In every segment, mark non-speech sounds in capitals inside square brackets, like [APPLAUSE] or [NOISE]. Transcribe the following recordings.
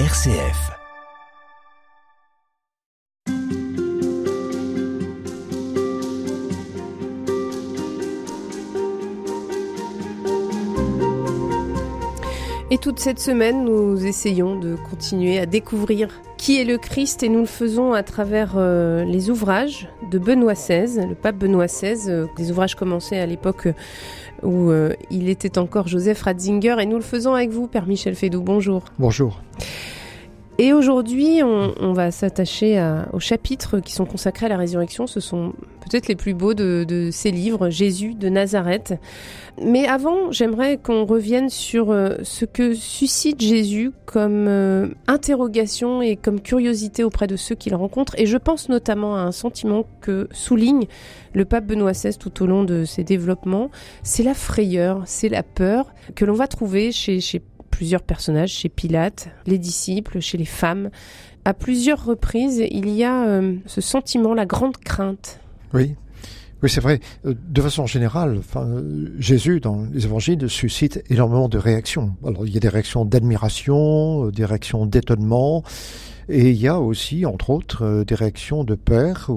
RCF. Et toute cette semaine, nous essayons de continuer à découvrir qui est le Christ et nous le faisons à travers euh, les ouvrages de Benoît XVI, le pape Benoît XVI. Euh, les ouvrages commençaient à l'époque où euh, il était encore Joseph Ratzinger et nous le faisons avec vous, Père Michel Fédou. Bonjour. Bonjour. Et aujourd'hui, on, va s'attacher aux chapitres qui sont consacrés à la résurrection. Ce sont peut-être les plus beaux de, ces livres, Jésus de Nazareth. Mais avant, j'aimerais qu'on revienne sur euh, ce que suscite Jésus comme euh, interrogation et comme curiosité auprès de ceux qu'il rencontre. Et je pense notamment à un sentiment que souligne le pape Benoît XVI tout au long de ses développements. C'est la frayeur, c'est la peur que l'on va trouver chez plusieurs personnages, chez Pilate, les disciples, chez les femmes. À plusieurs reprises, il y a euh, ce sentiment, la grande crainte. Oui. Oui, c'est vrai. Euh, De façon générale, euh, Jésus, dans les évangiles, suscite énormément de réactions. Alors, il y a des réactions d'admiration, des réactions d'étonnement, et il y a aussi, entre autres, des réactions de peur.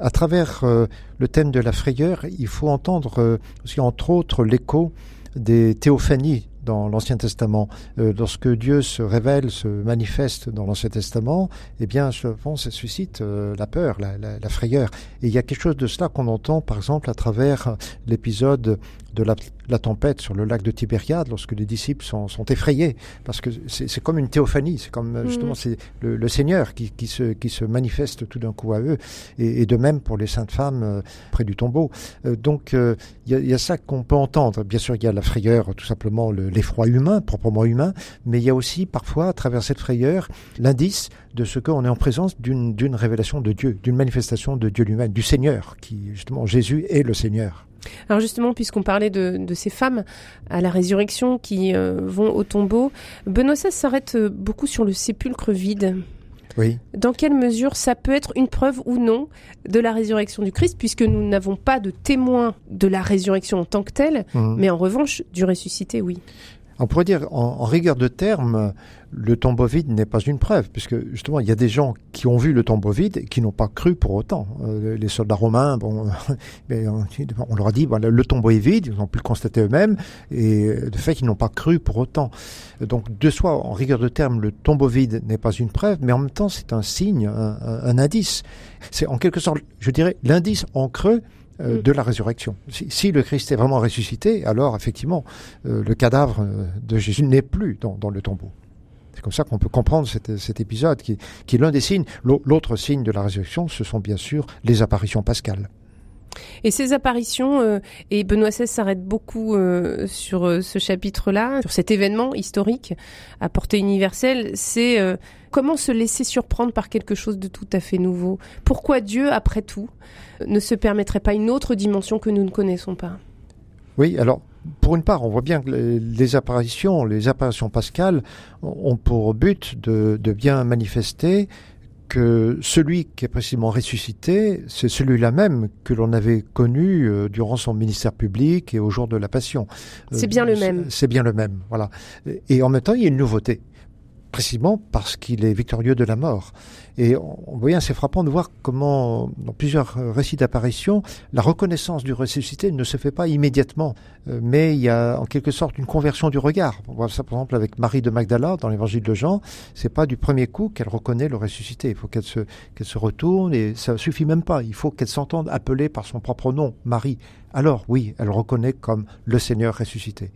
À travers le thème de la frayeur, il faut entendre aussi, entre autres, l'écho des théophanies dans l'Ancien Testament. Euh, lorsque Dieu se révèle, se manifeste dans l'Ancien Testament, eh bien, je pense, ça suscite euh, la peur, la, la, la frayeur. Et il y a quelque chose de cela qu'on entend, par exemple, à travers l'épisode de la, la tempête sur le lac de Tibériade, lorsque les disciples sont, sont effrayés, parce que c'est comme une théophanie, c'est comme euh, justement Mhm. c'est le, le Seigneur qui, qui, se, qui se manifeste tout d'un coup à eux, et, et de même pour les saintes femmes euh, près du tombeau. Euh, donc euh, il y, a, il y a ça qu'on peut entendre. Bien sûr, il y a la frayeur, tout simplement le- l'effroi humain, proprement humain, mais il y a aussi parfois, à travers cette frayeur, l'indice de ce qu'on est en présence d'une d'une révélation de Dieu, d'une manifestation de Dieu lui-même, du Seigneur, qui justement Jésus est le Seigneur. Alors justement, puisqu'on parlait de, de ces femmes à la résurrection qui euh, vont au tombeau, Benoît s'arrête euh, beaucoup sur le sépulcre vide. Oui. Dans quelle mesure ça peut être une preuve ou non de la résurrection du Christ, puisque nous n'avons pas de témoin de la résurrection en tant que telle, Mhm. mais en revanche du ressuscité, oui. On pourrait dire, en, rigueur de terme, le tombeau vide n'est pas une preuve, puisque justement, il y a des gens qui ont vu le tombeau vide et qui n'ont pas cru pour autant. Euh, les soldats romains, bon, [LAUGHS] on, leur a dit, le tombeau est vide, ils ont pu le constater eux-mêmes, et de fait, ils n'ont pas cru pour autant. Donc, de soi, en rigueur de terme, le tombeau vide n'est pas une preuve, mais en même temps, c'est un signe, un- un indice. C'est en quelque sorte, je dirais, l'indice en creux euh, Mm. de la résurrection. Si, si le Christ est vraiment ressuscité, alors effectivement, euh, le cadavre euh, de Jésus n'est plus dans, dans le tombeau. C'est comme ça qu'on peut comprendre cet, cet épisode qui, qui est l'un des signes. L'au- L'autre signe de la résurrection, ce sont bien sûr les apparitions pascales. Et ces apparitions, euh, et Benoît XVI s'arrête beaucoup euh, sur euh, ce chapitre-là, sur cet événement historique à portée universelle, c'est comment se laisser surprendre par quelque chose de tout à fait nouveau? Pourquoi Dieu, après tout, ne se permettrait pas une autre dimension que nous ne connaissons pas? Oui, alors pour une part, on voit bien que les, apparitions, les apparitions pascales ont pour but de bien manifester que celui qui est précisément ressuscité, c'est celui-là même que l'on avait connu euh, durant son ministère public et au jour de la Passion. C'est Euh, bien le c'est- même. C'est bien le même, voilà. Et en même temps, il y a une nouveauté, précisément parce qu'il est victorieux de la mort. Et on voit bien, c'est frappant de voir comment, dans plusieurs récits d'apparition, la reconnaissance du ressuscité ne se fait pas immédiatement, euh, mais il y a en quelque sorte une conversion du regard. On voit ça par exemple avec Marie de Magdala dans l'évangile de Jean. C'est pas du premier coup qu'elle reconnaît le ressuscité. Il faut qu'elle se, qu'elle se retourne et ça suffit même pas. Il faut qu'elle s'entende appeler par son propre nom, Marie. Alors oui, elle reconnaît comme le Seigneur ressuscité.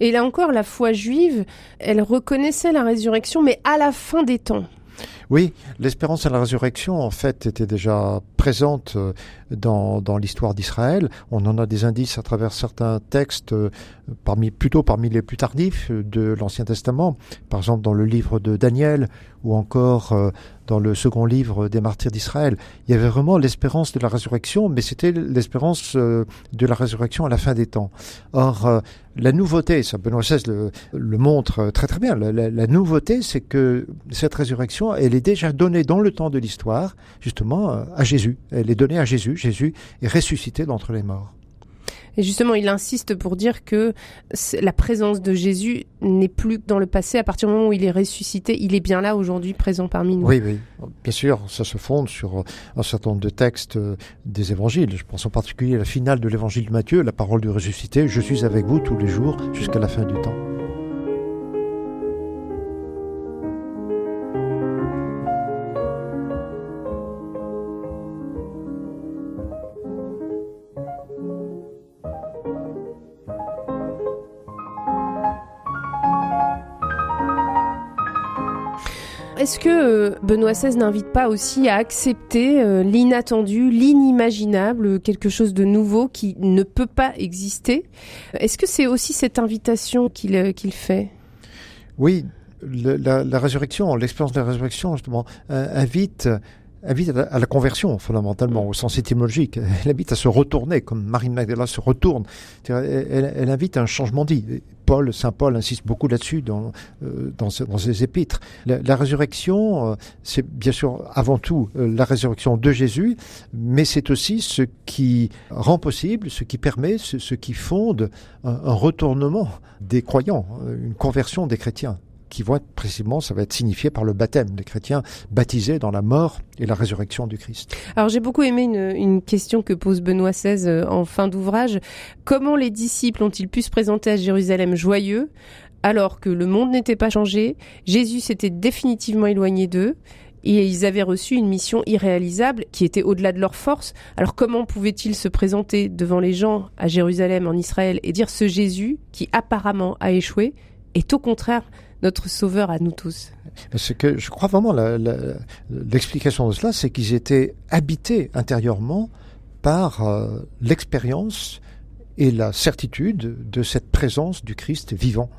Et là encore, la foi juive, elle reconnaissait la résurrection, mais à la fin des temps. Oui, l'espérance à la résurrection, en fait, était déjà présente euh, dans, l'histoire d'Israël. On en a des indices à travers certains textes, euh, parmi, plutôt parmi les plus tardifs euh, de l'Ancien Testament. Par exemple, dans le livre de Daniel ou encore euh, dans le second livre des martyrs d'Israël. Il y avait vraiment l'espérance de la résurrection, mais c'était l'espérance de la résurrection à la fin des temps. Or, la nouveauté, ça Benoît XVI le, montre très très bien, la, la- nouveauté, c'est que cette résurrection, elle est déjà donnée dans le temps de l'histoire, justement, à Jésus. Elle est donnée à Jésus. Jésus est ressuscité d'entre les morts. Et justement, il insiste pour dire que la présence de Jésus n'est plus dans le passé. À partir du moment où il est ressuscité, il est bien là aujourd'hui, présent parmi nous. Oui, oui. Bien sûr, ça se fonde sur un certain nombre de textes euh, des évangiles. Je pense en particulier à la finale de l'évangile de Matthieu, la parole du ressuscité. Je suis avec vous tous les jours jusqu'à la fin du temps. Est-ce que euh, Benoît XVI n'invite pas aussi à accepter euh, l'inattendu, l'inimaginable, quelque chose de nouveau qui ne peut pas exister? Est-ce que c'est aussi cette invitation qu'il euh, fait? Oui, la, résurrection, l'expérience de la résurrection, justement, invite invite à la, conversion fondamentalement au sens étymologique. Elle invite à se retourner, comme Marie Magdala se retourne. Elle, invite à un changement dit. Paul, saint Paul insiste beaucoup là-dessus dans, euh, dans, ses épîtres. La, résurrection, euh, c'est bien sûr avant tout euh, la résurrection de Jésus, mais c'est aussi ce qui rend possible, ce qui permet, ce, qui fonde un retournement des croyants, une conversion des chrétiens qui vont être précisément, ça va être signifié par le baptême des chrétiens baptisés dans la mort et la résurrection du Christ. Alors j'ai beaucoup aimé une, question que pose Benoît XVI euh, en fin d'ouvrage. Comment les disciples ont-ils pu se présenter à Jérusalem joyeux alors que le monde n'était pas changé, Jésus s'était définitivement éloigné d'eux et ils avaient reçu une mission irréalisable qui était au-delà de leur force. Alors comment pouvaient-ils se présenter devant les gens à Jérusalem, en Israël, et dire ce Jésus qui apparemment a échoué est au contraire notre sauveur à nous tous Ce que je crois vraiment, l'explication de cela, c'est qu'ils étaient habités intérieurement par euh, l'expérience et la certitude de cette présence du Christ vivant.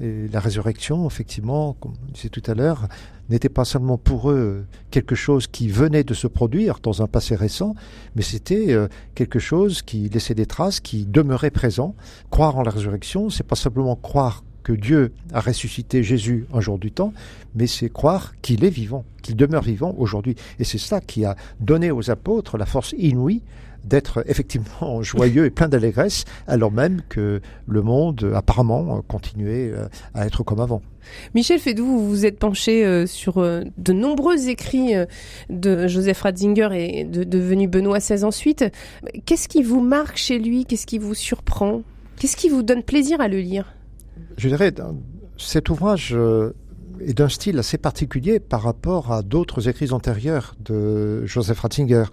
La résurrection, effectivement, comme je disais tout à l'heure, n'était pas seulement pour eux quelque chose qui venait de se produire dans un passé récent, mais c'était euh, quelque chose qui laissait des traces, qui demeurait présent. Croire en la résurrection, c'est pas simplement croire que Dieu a ressuscité Jésus un jour du temps, mais c'est croire qu'il est vivant, qu'il demeure vivant aujourd'hui. Et c'est cela qui a donné aux apôtres la force inouïe d'être effectivement [LAUGHS] joyeux et plein d'allégresse, alors même que le monde apparemment continuait euh, à être comme avant. Michel Fédou, vous vous êtes penché euh, sur euh, de nombreux écrits de Joseph Ratzinger et devenu Benoît XVI ensuite. Qu'est-ce qui vous marque chez lui? Qu'est-ce qui vous surprend? Qu'est-ce qui vous donne plaisir à le lire? Je dirais, cet ouvrage euh, est d'un style assez particulier par rapport à d'autres écrits antérieurs de Joseph Ratzinger.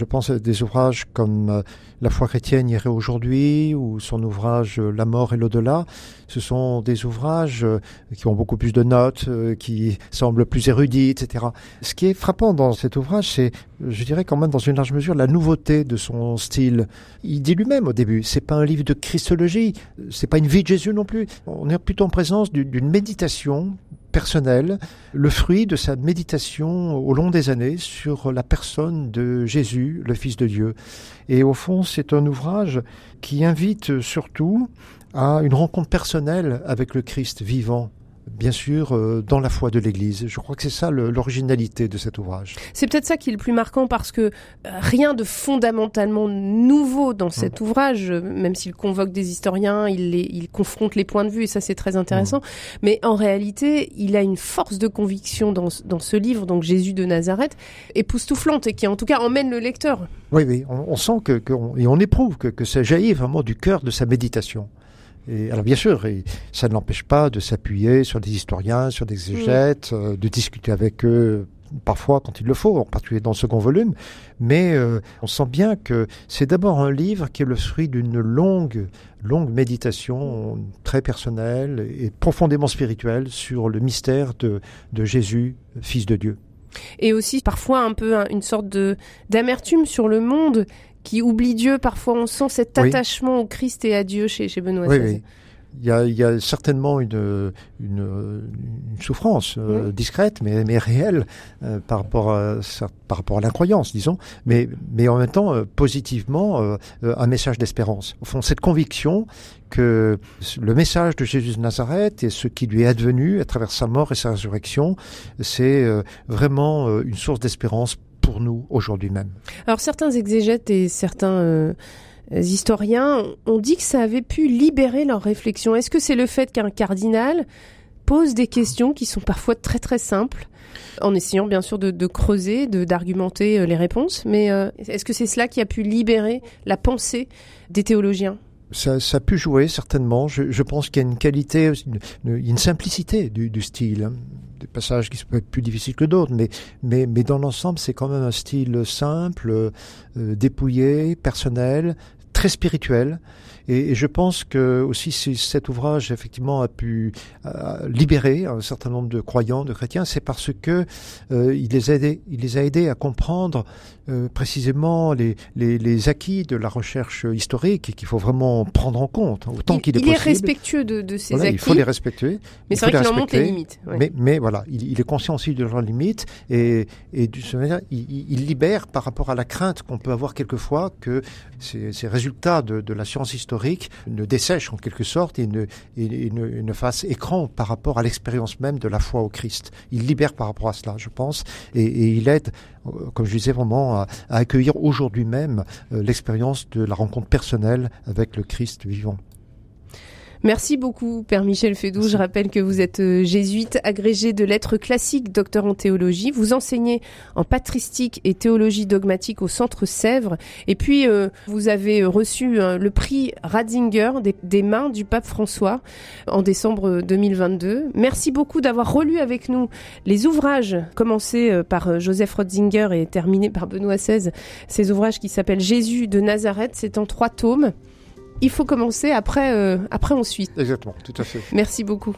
Je pense à des ouvrages comme euh, La foi chrétienne irait aujourd'hui ou son ouvrage euh, La mort et l'au-delà. Ce sont des ouvrages euh, qui ont beaucoup plus de notes, qui semblent plus érudits, etc. Ce qui est frappant dans cet ouvrage, c'est, je dirais quand même dans une large mesure, la nouveauté de son style. Il dit lui-même au début, c'est pas un livre de christologie, c'est pas une vie de Jésus non plus. On est plutôt en présence d'une méditation personnel, le fruit de sa méditation au long des années sur la personne de Jésus, le Fils de Dieu. Et au fond, c'est un ouvrage qui invite surtout à une rencontre personnelle avec le Christ vivant, bien sûr, euh, dans la foi de l'Église. Je crois que c'est ça l'originalité de cet ouvrage. C'est peut-être ça qui est le plus marquant parce que euh, rien de fondamentalement nouveau dans cet mmh. ouvrage, même s'il convoque des historiens, il, il confronte les points de vue et ça c'est très intéressant. Mmh. Mais en réalité, il a une force de conviction dans, dans ce livre, donc Jésus de Nazareth, époustouflante et qui en tout cas emmène le lecteur. Oui, oui, on, sent que, et on éprouve que, que ça jaillit vraiment du cœur de sa méditation. Et, alors bien sûr, ça ne l'empêche pas de s'appuyer sur des historiens, sur des exégètes, euh, de discuter avec eux parfois quand il le faut, en particulier dans le second volume, mais euh, on sent bien que c'est d'abord un livre qui est le fruit d'une longue, longue méditation très personnelle et profondément spirituelle sur le mystère de, de Jésus, Fils de Dieu. Et aussi parfois un peu une sorte de d'amertume sur le monde qui oublie Dieu. Parfois, on sent cet attachement au Christ et à Dieu chez, chez Benoît oui, Oui. Il y, a, il y a, certainement une, une, une souffrance euh, discrète, mais, mais réelle euh, par rapport à, par rapport à l'incroyance, disons, mais, mais en même temps euh, positivement un message d'espérance. Au fond, cette conviction que le message de Jésus de Nazareth et ce qui lui est advenu à travers sa mort et sa résurrection, c'est vraiment une source d'espérance pour nous aujourd'hui même. Alors certains exégètes et certains euh, historiens ont dit que ça avait pu libérer leur réflexion. Est-ce que c'est le fait qu'un cardinal pose des questions qui sont parfois très très simples en essayant bien sûr de, creuser, de d'argumenter euh, les réponses, mais euh, est-ce que c'est cela qui a pu libérer la pensée des théologiens? Ça, ça, a pu jouer certainement. Je, je pense qu'il y a une qualité, une, une simplicité du, du style. Des passages qui sont plus difficiles que d'autres, mais, mais, mais dans l'ensemble, c'est quand même un style simple, euh, dépouillé, personnel, très spirituel. Et, je pense que aussi si cet ouvrage effectivement a pu euh, libérer un certain nombre de croyants, de chrétiens, c'est parce que euh, il les a aidés, il les a aidés à comprendre euh, précisément les, les, les, acquis de la recherche historique et qu'il faut vraiment prendre en compte hein, autant qu'il est possible. Il est respectueux de, de ces acquis. Il faut les respecter. Mais c'est vrai qu'il en montre les limites. Mais, mais voilà, il, il, est conscient aussi de leurs limites et, et du manière, il, il, libère par rapport à la crainte qu'on peut avoir quelquefois que ces, ces résultats de, de la science historique ne dessèchent en quelque sorte et ne, ne, fassent écran par rapport à l'expérience même de la foi au Christ. Il libère par rapport à cela, je pense, et, et il aide euh, comme je disais, vraiment à, accueillir aujourd'hui même euh, l'expérience de la rencontre personnelle avec le Christ vivant. Merci beaucoup, Père Michel Fédou. Je rappelle que vous êtes euh, jésuite, agrégé de lettres classiques, docteur en théologie. Vous enseignez en patristique et théologie dogmatique au Centre Sèvres. Et puis, euh, vous avez reçu euh, le prix Ratzinger des, mains du pape François en décembre 2022. Merci beaucoup d'avoir relu avec nous les ouvrages commencés par Joseph Ratzinger et terminés par Benoît XVI. Ces ouvrages qui s'appellent Jésus de Nazareth. C'est en trois tomes il faut commencer après, euh, après. Exactement, tout à fait. Merci beaucoup.